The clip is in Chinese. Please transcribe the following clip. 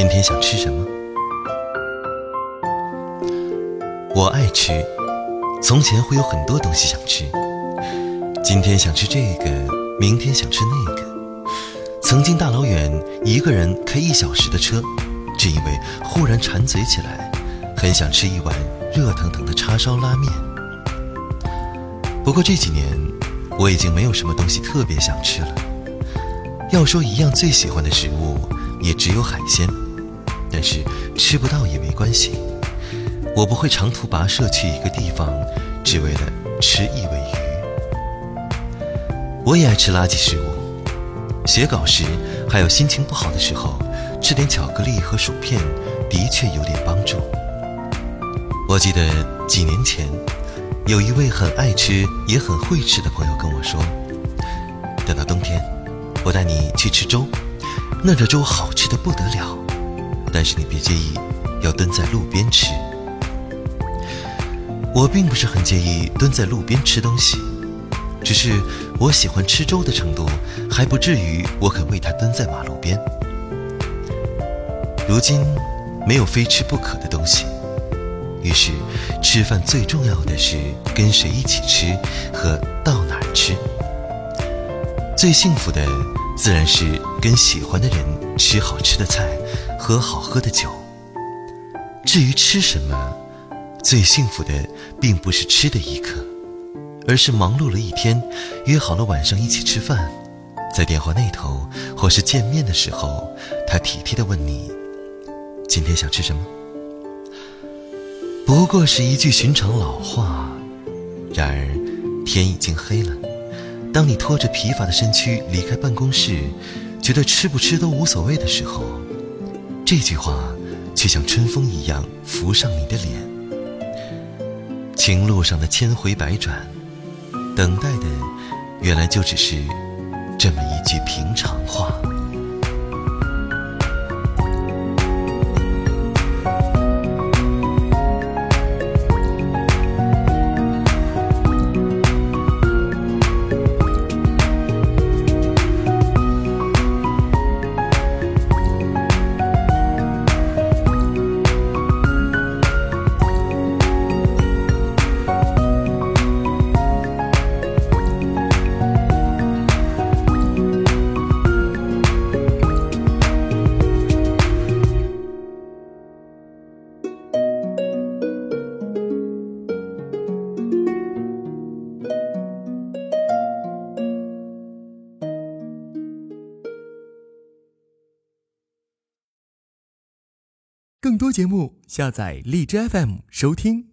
今天想吃什么？我爱吃，从前会有很多东西想吃。今天想吃这个，明天想吃那个。曾经大老远一个人开一小时的车，只因为忽然馋嘴起来，很想吃一碗热腾腾的叉烧拉面。不过这几年，我已经没有什么东西特别想吃了。要说一样最喜欢的食物，也只有海鲜。但是吃不到也没关系，我不会长途跋涉去一个地方，只为了吃一尾鱼。我也爱吃垃圾食物，写稿时还有心情不好的时候，吃点巧克力和薯片的确有点帮助。我记得几年前，有一位很爱吃也很会吃的朋友跟我说：“等到冬天，我带你去吃粥，那这粥好吃的不得了。”但是你别介意，要蹲在路边吃。我并不是很介意蹲在路边吃东西，只是我喜欢吃粥的程度还不至于我肯为它蹲在马路边。如今没有非吃不可的东西，于是吃饭最重要的是跟谁一起吃和到哪儿吃。最幸福的自然是跟喜欢的人吃好吃的菜。喝好喝的酒。至于吃什么，最幸福的并不是吃的一刻，而是忙碌了一天，约好了晚上一起吃饭，在电话那头或是见面的时候，他体贴的问你：“今天想吃什么？”不过是一句寻常老话。然而，天已经黑了。当你拖着疲乏的身躯离开办公室，觉得吃不吃都无所谓的时候。这句话，却像春风一样浮上你的脸。情路上的千回百转，等待的，原来就只是这么一句平常更多节目，下载荔枝 FM 收听。